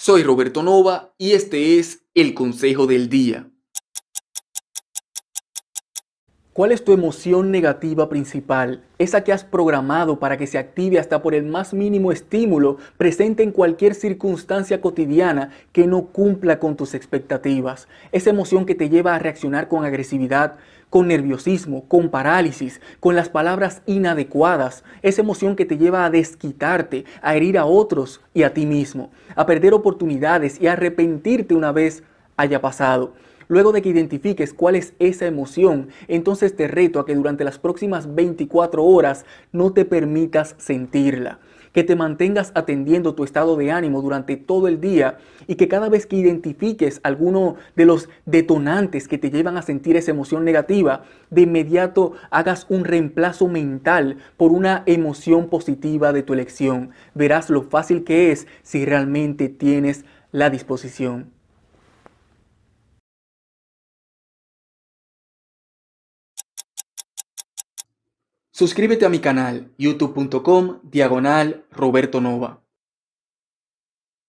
Soy Roberto Nova y este es el Consejo del Día. ¿Cuál es tu emoción negativa principal? Esa que has programado para que se active hasta por el más mínimo estímulo presente en cualquier circunstancia cotidiana que no cumpla con tus expectativas. Esa emoción que te lleva a reaccionar con agresividad, con nerviosismo, con parálisis, con las palabras inadecuadas. Esa emoción que te lleva a desquitarte, a herir a otros y a ti mismo, a perder oportunidades y a arrepentirte una vez haya pasado. Luego de que identifiques cuál es esa emoción, entonces te reto a que durante las próximas 24 horas no te permitas sentirla que te mantengas atendiendo tu estado de ánimo durante todo el día y que cada vez que identifiques alguno de los detonantes que te llevan a sentir esa emoción negativa, de inmediato hagas un reemplazo mental por una emoción positiva de tu elección. Verás lo fácil que es si realmente tienes la disposición. Suscríbete a mi canal youtube.com diagonal Roberto Nova.